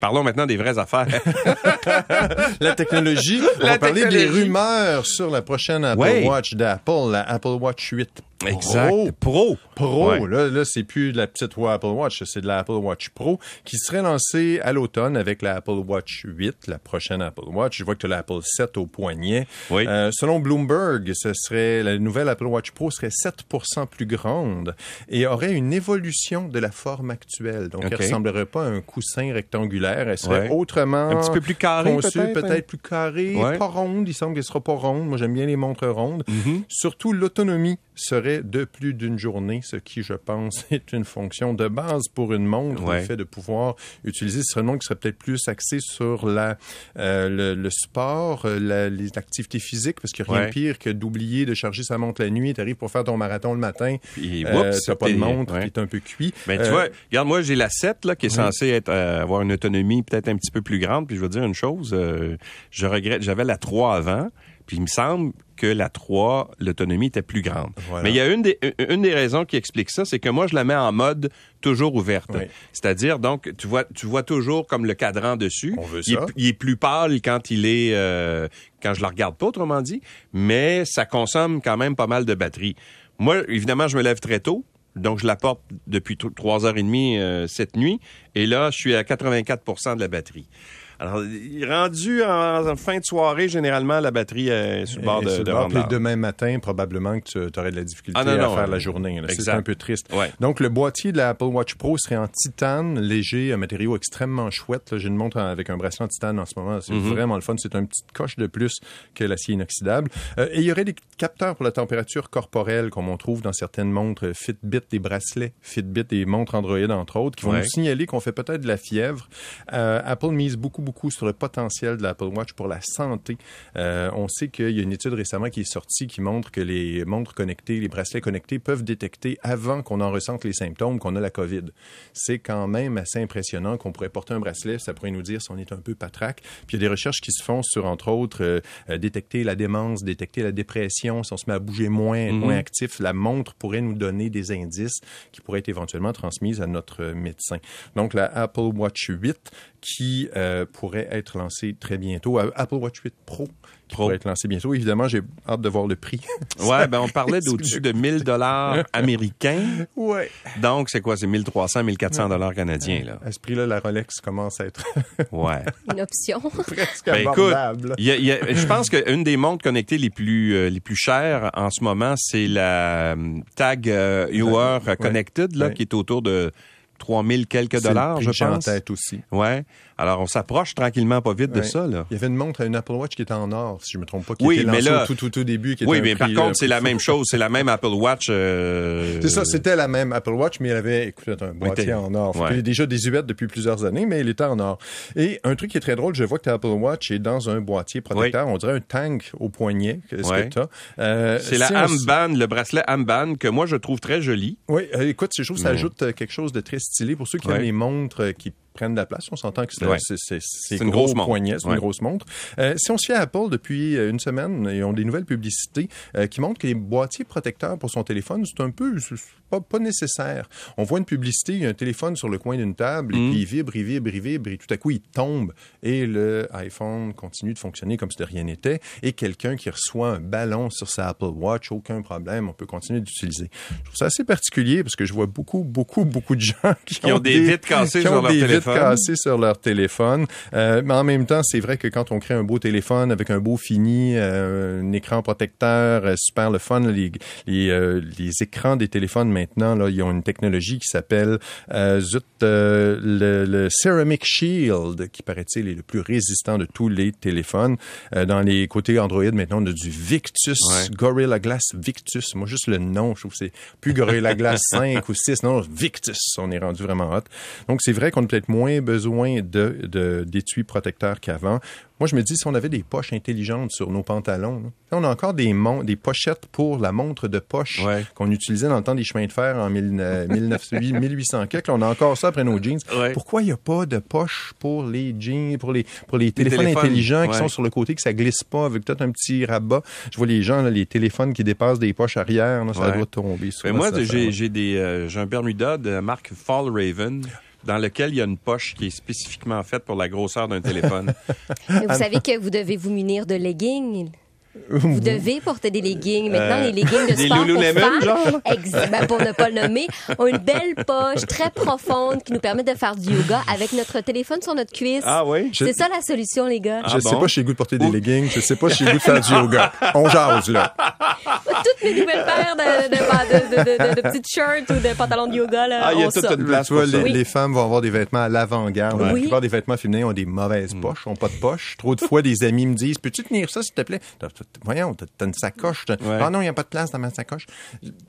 Parlons maintenant des vraies affaires. la technologie. On va parler des rumeurs sur la prochaine Apple Ouais. Watch d'Apple, la Apple Watch 8 Pro. Exact. Pro. Pro, Ouais. là, là c'est plus de la petite Apple Watch, c'est de la Apple Watch Pro qui serait lancée à l'automne avec la Apple Watch 8, la prochaine Apple Watch. Je vois que tu as l'Apple 7 au poignet. Oui. Euh, selon Bloomberg, ce serait la nouvelle Apple Watch Pro serait 7 plus grande et aurait une évolution de la forme actuelle. Donc, elle ressemblerait pas à un coussin rectangulaire. Elle serait Ouais. autrement Un petit peu plus carré, conçue, peut-être, peut-être hein? plus carrée, Ouais. pas ronde. Il semble qu'elle sera pas ronde. Moi, j'aime bien les montres rondes. Mhm. Surtout, l'autonomie serait de plus d'une journée, ce qui, je pense, est une fonction de base pour une montre. Ouais. Le fait de pouvoir utiliser, ce montre qui serait peut-être plus axée sur la, euh, le, le sport, euh, la- les activités physiques, parce qu'il n'y a rien Ouais. de pire que d'oublier de charger sa montre la nuit. Tu arrives pour faire ton marathon le matin, Puis, euh, t'as pas de t'es- montre, ouais. qui est un peu cuit. Ben, tu Euh, vois, regarde, moi, j'ai la 7, là, qui est censée être, avoir une autonomie peut-être un petit peu plus grande. Puis je veux dire une chose, je regrette, j'avais la 3 avant, puis il me semble que la 3, l'autonomie était plus grande. Voilà. Mais il y a une des, une des raisons qui explique ça, c'est que moi, je la mets en mode toujours ouverte. Oui. C'est-à-dire, donc, tu vois, tu vois toujours comme le cadran dessus. On veut il, ça. Est, il est plus pâle quand il est, euh, quand je le regarde pas, autrement dit, mais ça consomme quand même pas mal de batterie. Moi, évidemment, je me lève très tôt. Donc, je la porte depuis t- trois heures et demie euh, cette nuit. Et là, je suis à 84% de la batterie. Alors, rendu en, en fin de soirée, généralement, la batterie est sur le bord de, de bord, demain matin, probablement que tu aurais de la difficulté Ah, non, à faire euh, la journée. là. C'est un peu triste. Ouais. Donc, le boîtier de la Apple Watch Pro serait en titane, léger, un matériau extrêmement chouette. J'ai une montre avec un bracelet en titane en ce moment. C'est Mm-hmm. vraiment le fun. C'est une petite coche de plus que l'acier inoxydable. Euh, et il y aurait des capteurs pour la température corporelle, comme on trouve dans certaines montres Fitbit, des bracelets Fitbit, des montres Android, entre autres, qui vont Ouais. nous signaler qu'on fait peut-être de la fièvre. Euh, Apple mise beaucoup, beaucoup sur le potentiel de l'Apple Watch pour la santé. Euh, on sait qu'il y a une étude récemment qui est sortie qui montre que les montres connectées, les bracelets connectés peuvent détecter avant qu'on en ressente les symptômes qu'on a la COVID. C'est quand même assez impressionnant qu'on pourrait porter un bracelet, ça pourrait nous dire si on est un peu patraque. Puis il y a des recherches qui se font sur, entre autres, euh, euh, détecter la démence, détecter la dépression, si on se met à bouger moins, être moins actif, la montre pourrait nous donner des indices qui pourraient être éventuellement transmises à notre médecin. Donc la Apple Watch 8 qui euh, pourrait être lancée très bientôt, Euh, Apple Watch 8 Pro qui Pro. pourrait être lancée bientôt. Évidemment, j'ai hâte de voir le prix. Ouais, ben on parlait d'au-dessus de 1000 dollars américains. ouais. Donc, c'est quoi? C'est 1300, 1400 dollars canadiens, là. À ce prix-là, la Rolex commence à être Ouais. Une option. presque Ben, écoute, abordable. il y a- il y a- je pense qu'une des montres connectées les plus euh, les plus chères en ce moment, c'est la euh, Tag euh. Connected, là, Ouais. qui est autour de 3000 quelques C'est le dollars, prix je j'ai en pense. tête aussi. Ouais. Alors, on s'approche tranquillement pas vite de ça, là. Il y avait une montre à une Apple Watch qui était en or, si je me trompe pas, qui Oui, était mais là- au tout, tout, tout début. Qui était Oui, mais par contre, euh, c'est la même chose. C'est la même Apple Watch. euh, C'est ça, c'était la même Apple Watch, mais elle avait, écoute, un boîtier en or. Ouais. qu'elle est déjà désuète depuis plusieurs années, mais elle était en or. Et un truc qui est très drôle, je vois que ta Apple Watch est dans un boîtier protecteur. On dirait un tank au poignet. Qu'est-ce Ouais. que t'as? Euh, C'est la Amband, le bracelet Amband, que moi, je trouve très joli. Oui, euh, écoute, je trouve que ça ajoute euh, quelque chose de très stylé pour ceux qui aiment les montres euh, qui prennent de la place. On s'entend que c'est Ouais. une gros grosse montre. poignet, c'est Ouais. une grosse montre. Euh, si on se fie à Apple depuis euh, une semaine, ils ont des nouvelles publicités euh, qui montrent que les boîtiers protecteurs pour son téléphone, c'est un peu pas, pas nécessaire. On voit une publicité, il y a un téléphone sur le coin d'une table Mm. et puis il vibre, il vibre, il vibre et tout à coup il tombe et le iPhone continue de fonctionner comme si de rien n'était et quelqu'un qui reçoit un ballon sur sa Apple Watch, aucun problème, on peut continuer d'utiliser. Je trouve ça assez particulier parce que je vois beaucoup, beaucoup, beaucoup de gens qui, Qui ont des vitres cassées sur leur téléphone. cassées sur leur téléphone. Euh, mais en même temps, c'est vrai que quand on crée un beau téléphone avec un beau fini, euh, un écran protecteur, euh, super le fun, les, les, les écrans des téléphones maintenant, là, ils ont une technologie qui s'appelle euh, zut, euh, le, le Ceramic Shield, qui paraît-il est le plus résistant de tous les téléphones. Euh, dans les côtés Android, maintenant, on a du Victus, Ouais. Gorilla Glass Victus. Moi, juste le nom, je trouve que c'est plus Gorilla Glass 5 ou 6, non, Victus. On est rendu vraiment hot. Donc, c'est vrai qu'on a peut-être moins besoin de, de, d'étuis protecteurs qu'avant. Moi, je me dis, si on avait des poches intelligentes sur nos pantalons, là, on a encore des, des pochettes pour la montre de poche Ouais. qu'on utilisait dans le temps des chemins de fer en 1000, euh, 1900, 1800 quelques. Là, On a encore ça après nos jeans. Ouais. Pourquoi il n'y a pas de poche pour les jeans, pour les, pour les téléphones, téléphones, intelligents qui sont sur le côté, que ça glisse pas avec peut-être un petit rabat? Je vois les gens, là, les téléphones qui dépassent des poches arrière, là, ça doit tomber. Mais moi, j'ai des euh, j'ai un Bermuda de la marque Fall Raven dans lequel il y a une poche qui est spécifiquement faite pour la grosseur d'un téléphone. Vous savez que vous devez vous munir de leggings. Vous devez porter des leggings. Maintenant, les leggings de sport pour femmes, genre? ben, pour ne pas le nommer, ont une belle poche très profonde qui nous permet de faire du yoga avec notre téléphone sur notre cuisse. ah oui? Je- C'est ça la solution, les gars. Je Ah sais pas si j'ai le goût de porter des leggings. Je sais pas si j'ai le goût de faire du yoga. On jase, là. Toutes mes nouvelles paires de, de, de, de- de- de petites shirts ou de pantalons de yoga, là, Ah, il y a on toute une place Tu vois, pour ça. les, Oui. les femmes vont avoir des vêtements à l'avant-garde. La plupart des vêtements féminins ont des mauvaises poches, ont pas de poche. Trop de fois, des amis me disent, peux-tu tenir ça, s'il te plaît? Voyons, t'as une sacoche. Ouais. Ah non, il n'y a pas de place dans ma sacoche.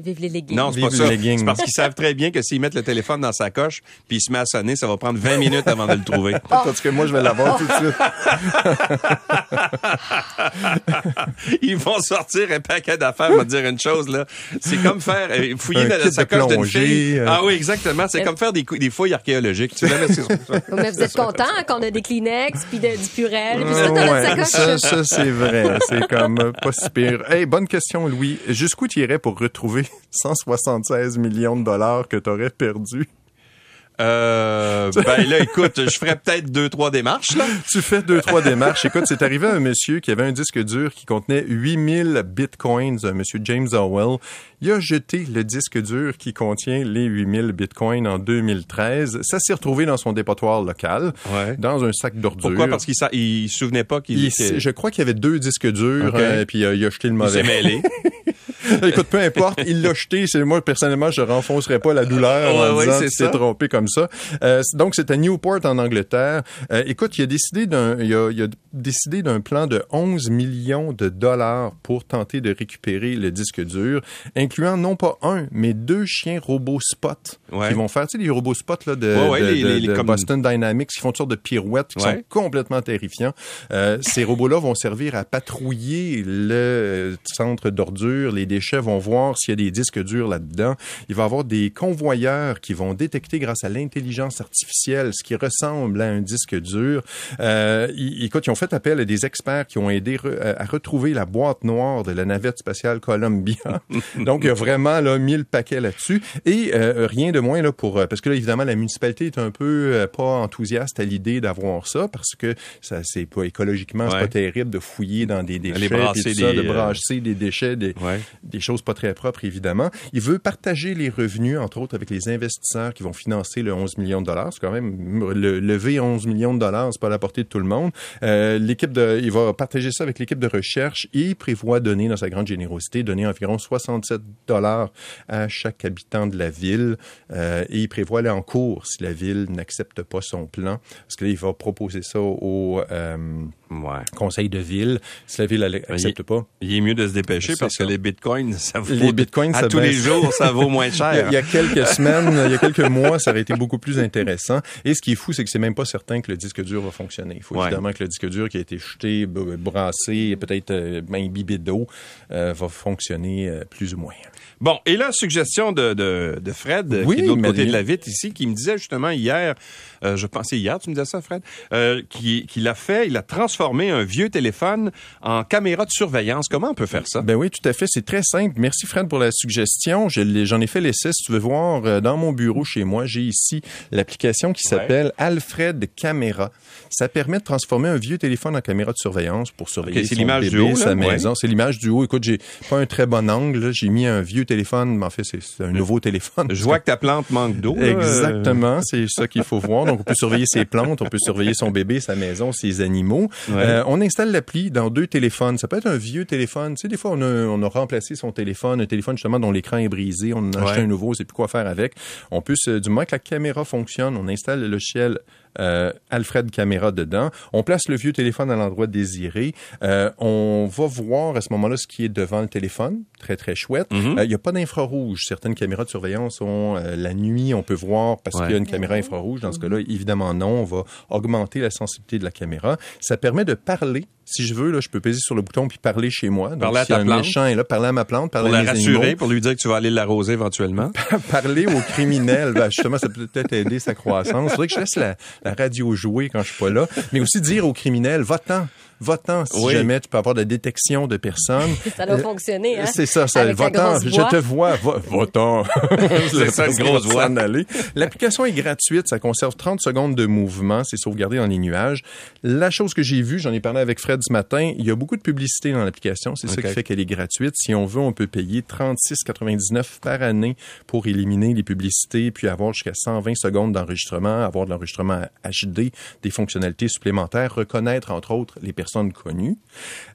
Vive les leggings. Non, c'est pas ça. C'est parce qu'ils savent très bien que s'ils mettent le téléphone dans sa coche, puis il se met à sonner, ça va prendre 20 minutes avant de le trouver. Parce que moi, je vais l'avoir tout de suite. Ils vont sortir un paquet d'affaires, on va dire une chose, là. C'est comme faire, euh, fouiller dans la de sacoche d'une fille. euh. Ah oui, exactement. C'est comme faire des, fouilles archéologiques. Tu. Mais vous êtes content qu'on a des Kleenex, puis de- du Purel, puis ça dans Ouais, notre ça, sacoche? ça, c'est vrai. C'est comme euh. Hey, bonne question, Louis. Jusqu'où tu irais pour retrouver 176 millions de dollars que tu aurais perdus? Euh, ben là, écoute, je ferais peut-être deux, trois démarches, là. Tu fais deux, trois démarches. Écoute, c'est arrivé à un monsieur qui avait un disque dur qui contenait 8000 bitcoins, un monsieur James Howell. Il a jeté le disque dur qui contient les 8000 bitcoins en 2013. Ça s'est retrouvé dans son dépotoir local, Ouais. dans un sac d'ordures. Pourquoi? Parce qu'il il se souvenait pas qu'il Il- était... je crois qu'il y avait deux disques durs, Ok. euh, puis euh, il a jeté le il mauvais. s'est mêlé. Écoute, peu importe, il l'a jeté. C'est moi personnellement, je renfoncerai pas la douleur Ouais, en ouais, disant c'est tu t'es trompé comme ça. Euh, donc c'est à Newport en Angleterre. Euh, écoute, il a décidé d'un, il a, il a décidé d'un plan de 11 millions de dollars pour tenter de récupérer le disque dur, incluant non pas un, mais deux chiens robots spot Ouais. qui vont faire, tu sais, les robots spot là de, de- les- de- les- les- de comme- Boston Dynamics qui font toutes sortes de pirouettes qui sont complètement terrifiants. Euh, ces robots-là vont servir à patrouiller le centre d'ordures. Les déchets vont voir s'il y a des disques durs là-dedans. Il va y avoir des convoyeurs qui vont détecter grâce à l'intelligence artificielle ce qui ressemble à un disque dur. Euh, ils- écoute, ils ont fait appel à des experts qui ont aidé re- à retrouver la boîte noire de la navette spatiale Columbia. Donc, il y a vraiment là, mis le paquet là-dessus. Et euh, rien de moins là pour... euh, Parce que là, évidemment, la municipalité est un peu euh, pas enthousiaste à l'idée d'avoir ça parce que ça c'est pas écologiquement, c'est Ouais. pas terrible de fouiller dans des déchets, brasser tout ça, des, de euh, brasser des déchets, des, Ouais. Des choses pas très propres, évidemment. Il veut partager les revenus, entre autres, avec les investisseurs qui vont financer le 11 millions de dollars. C'est quand même le, lever 11 millions de dollars, c'est pas à la portée de tout le monde. Euh, l'équipe de, il va partager ça avec l'équipe de recherche et il prévoit donner, dans sa grande générosité, donner environ 67 dollars à chaque habitant de la ville. Euh, et il prévoit aller en cours si la ville n'accepte pas son plan, parce que là, il va proposer ça au euh, Ouais. conseil de ville. Si la ville n'accepte pas, Il est mieux de se dépêcher parce ça. que les bitcoins, ça vaut Les bitcoins, à ça tous les jours, ça vaut moins Il y, a, cher. il y a quelques semaines, il y a quelques mois, ça aurait été beaucoup plus intéressant. Et ce qui est fou, c'est que c'est même pas certain que le disque dur va fonctionner. Il faut Ouais. évidemment que le disque dur qui a été jeté, brassé, peut-être euh, ben, imbibé d'eau, euh, va fonctionner euh, plus ou moins. Bon, et là, suggestion de, de, de Fred, Oui, qui est de l'autre côté de la vitre ici, qui me disait justement hier, euh, je pensais hier, tu me disais ça, Fred, euh, qui, qui l'a fait, il a transformé un vieux téléphone en caméra de surveillance. Comment on peut faire ça? Ben oui, tout à fait. C'est très simple. Merci Fred pour la suggestion. J'en ai fait l'essai. Si tu veux voir, euh, dans mon bureau chez moi, j'ai ici l'application qui s'appelle Alfred Caméra. Ça permet de transformer un vieux téléphone en caméra de surveillance pour surveiller son du bébé, là? sa Ouais. maison. C'est l'image du haut. Écoute, j'ai pas un très bon angle. J'ai mis un vieux téléphone, mais en fait, c'est un nouveau téléphone. Je vois que ta plante manque d'eau. Exactement, c'est ça qu'il faut voir. Donc, on peut surveiller ses plantes, on peut surveiller son bébé, sa maison, ses animaux. Ouais. Euh, on installe l'appli dans deux téléphones. Ça peut être un vieux téléphone. Tu sais, des fois, on a, on a remplacé son téléphone, un téléphone justement dont l'écran est brisé, on en a acheté un nouveau, on sait plus quoi faire avec. On peut, du moment que la caméra fonctionne, on installe le logiciel euh, Alfred Caméra dedans. On place le vieux téléphone à l'endroit désiré. Euh, on va voir à ce moment-là ce qui est devant le téléphone. Très, très chouette. Mhm. Euh, Il n'y a pas d'infrarouge. Certaines caméras de surveillance ont euh, la nuit, on peut voir parce Ouais. qu'il y a une caméra infrarouge. Dans ce cas-là, évidemment, non. On va augmenter la sensibilité de la caméra. Ça permet de parler. Si je veux, là, je peux peser sur le bouton puis parler chez moi. Donc, Parler à ta un plante. méchant est là, parler à ma plante, parler Pour la à mes rassurer, animaux, pour lui dire que tu vas aller l'arroser éventuellement. parler aux criminels. Ben, justement, ça peut peut-être aider sa croissance. Il faudrait que je laisse la, la radio jouer quand je suis pas là. Mais aussi dire aux criminels, va-t'en, votant si Oui. jamais tu peux avoir de détection de personnes. Ça doit Euh, fonctionner, hein? C'est ça, ça votant, je voix. te vois, vo- votant. C'est ça, une grosse voix. s'en aller. L'application est gratuite, ça conserve 30 secondes de mouvement, c'est sauvegardé dans les nuages. La chose que j'ai vue, j'en ai parlé avec Fred ce matin, il y a beaucoup de publicité dans l'application, c'est ça qui fait qu'elle est gratuite. Si on veut, on peut payer 36,99 par année pour éliminer les publicités, puis avoir jusqu'à 120 secondes d'enregistrement, avoir de l'enregistrement HD, des fonctionnalités supplémentaires, reconnaître entre autres les personnes connues.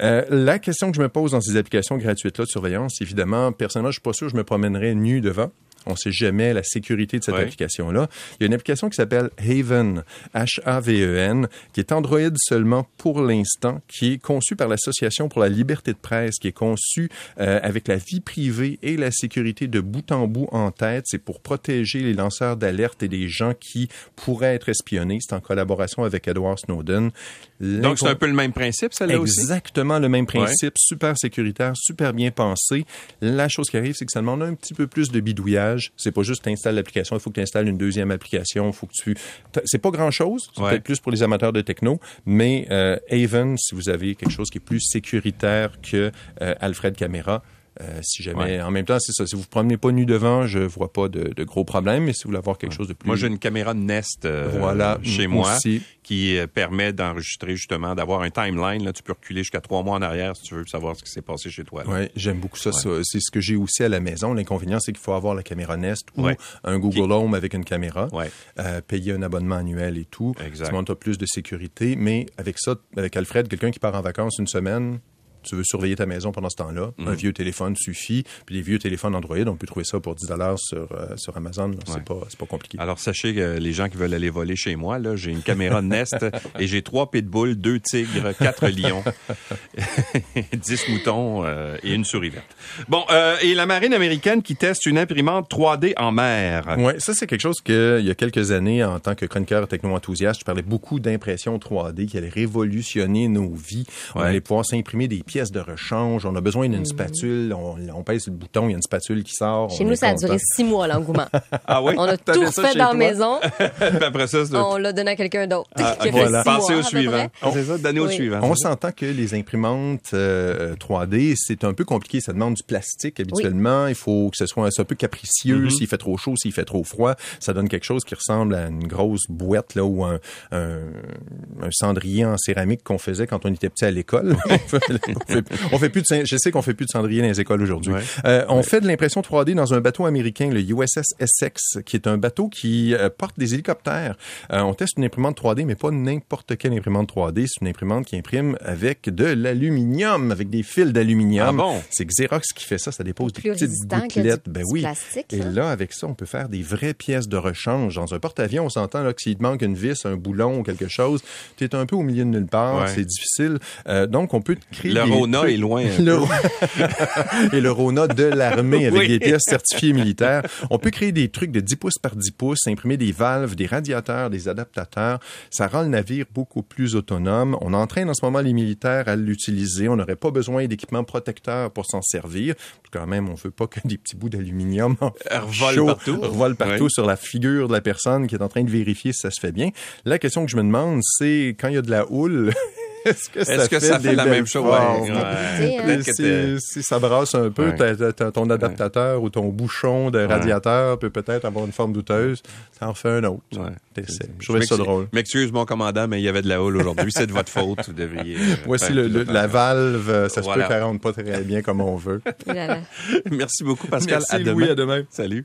Euh, la question que je me pose dans ces applications gratuites-là de surveillance, évidemment, personnellement, je suis pas sûr que je me promènerais nu devant. On sait jamais la sécurité de cette application-là. Il y a une application qui s'appelle Haven, H-A-V-E-N, qui est Android seulement pour l'instant, qui est conçue par l'Association pour la liberté de presse, qui est conçue euh, avec la vie privée et la sécurité de bout en bout en tête. C'est pour protéger les lanceurs d'alerte et les gens qui pourraient être espionnés. C'est en collaboration avec Edward Snowden. Donc, c'est un peu le même principe, celle-là aussi? Exactement le même principe, super sécuritaire, super bien pensé. La chose qui arrive, c'est que ça demande un petit peu plus de bidouillage. C'est pas juste t'installes l'application, il faut que tu installes une deuxième application, faut que tu... C'est pas grand-chose, c'est Ouais. peut-être plus pour les amateurs de techno, mais euh, Haven, si vous avez quelque chose qui est plus sécuritaire que euh, Alfred Camera, euh, si jamais, Ouais. en même temps, c'est ça. Si vous vous promenez pas nu devant, je vois pas de, de gros problèmes. Mais si vous voulez avoir quelque chose de plus, Moi, j'ai une caméra Nest euh, Voilà, chez moi aussi. qui euh, permet d'enregistrer justement, d'avoir un timeline. Là, tu peux reculer jusqu'à trois mois en arrière si tu veux savoir ce qui s'est passé chez toi. Oui, j'aime beaucoup ça. ça. C'est ce que j'ai aussi à la maison. L'inconvénient, c'est qu'il faut avoir la caméra Nest ou un Google Home avec une caméra, euh, payer un abonnement annuel et tout. Exact. Tu as plus de sécurité. Mais avec ça, avec Alfred, quelqu'un qui part en vacances une semaine, tu veux surveiller ta maison pendant ce temps-là, Mm. un vieux téléphone suffit. Puis les vieux téléphones Android, on peut trouver ça pour 10 dollars sur, euh, sur Amazon. là. C'est Ouais. pas, pas compliqué. Alors, sachez que les gens qui veulent aller voler chez moi, là, j'ai une caméra Nest et j'ai trois pitbulls, deux tigres, quatre lions, dix moutons euh, et une souris verte. Bon, euh, et la marine américaine qui teste une imprimante 3D en mer. Oui, ça c'est quelque chose que il y a quelques années, en tant que chroniqueur techno-enthousiaste, je parlais beaucoup d'impression 3D qui allait révolutionner nos vies. On Ouais. allait pouvoir s'imprimer des pièces de rechange. On a besoin d'une spatule. On, on pèse le bouton, il y a une spatule qui sort. Chez on nous, ça a duré six mois, l'engouement. Ah oui? On a tout fait dans la maison. Puis après ça, c'est On l'a donné à quelqu'un d'autre. Ah, voilà. au suivant. C'est ça, donner au suivant. On s'entend que les imprimantes euh, 3D, c'est un peu compliqué. Ça demande du plastique habituellement. Il faut que ce soit un peu capricieux. S'il fait trop chaud, s'il fait trop froid, ça donne quelque chose qui ressemble à une grosse boîte là ou un, un, un cendrier en céramique qu'on faisait quand on était petit à l'école. On, fait, on fait plus de je sais qu'on fait plus de cendrier dans les écoles aujourd'hui. Ouais. Euh, on fait de l'impression 3D dans un bateau américain, le USS Essex, qui est un bateau qui euh, porte des hélicoptères. Euh, on teste une imprimante 3D, mais pas n'importe quelle imprimante 3D. C'est une imprimante qui imprime avec de l'aluminium, avec des fils d'aluminium. Ah bon? C'est Xerox qui fait ça. Ça dépose des Plus petites résistant que du- gouttelettes. Ben oui. plastique, Et là, avec ça, on peut faire des vraies pièces de rechange. Dans un porte-avions, on s'entend là que s'il te manque une vis, un boulon ou quelque chose, tu es un peu au milieu de nulle part. Ouais. C'est difficile. Euh, donc, on peut créer Le des Rona est loin. le et le Rona de l'armée avec Oui. des pièces certifiées militaires. On peut créer des trucs de 10 pouces par 10 pouces, imprimer des valves, des radiateurs, des adaptateurs. Ça rend le navire beaucoup plus autonome. On entraîne en ce moment les militaires à l'utiliser. On n'aurait pas besoin d'équipements protecteurs pour s'en servir. Quand même, on veut pas que des petits bouts d'aluminium Revolent chaud partout. revolent partout sur la figure de la personne qui est en train de vérifier si ça se fait bien. La question que je me demande, c'est quand il y a de la houle, est-ce que ça Est-ce que fait ça fait des la même chose? Ouais, ouais. t'es- Si, si ça brasse un peu, Ouais. t'as- t'as- t'as ton adaptateur ou ton bouchon de radiateur peut peut-être avoir une forme douteuse. Ça en fait un autre. T'essaies. Je trouvais ça drôle. M'excuse, mon commandant, mais il y avait de la houle aujourd'hui. C'est de votre faute. Vous devriez. euh, Voici le, la valve. euh, Ça se peut qu'elle rentre pas très bien comme on veut. Voilà. Merci beaucoup, Pascal. Merci, à demain. Louis, à demain. Salut.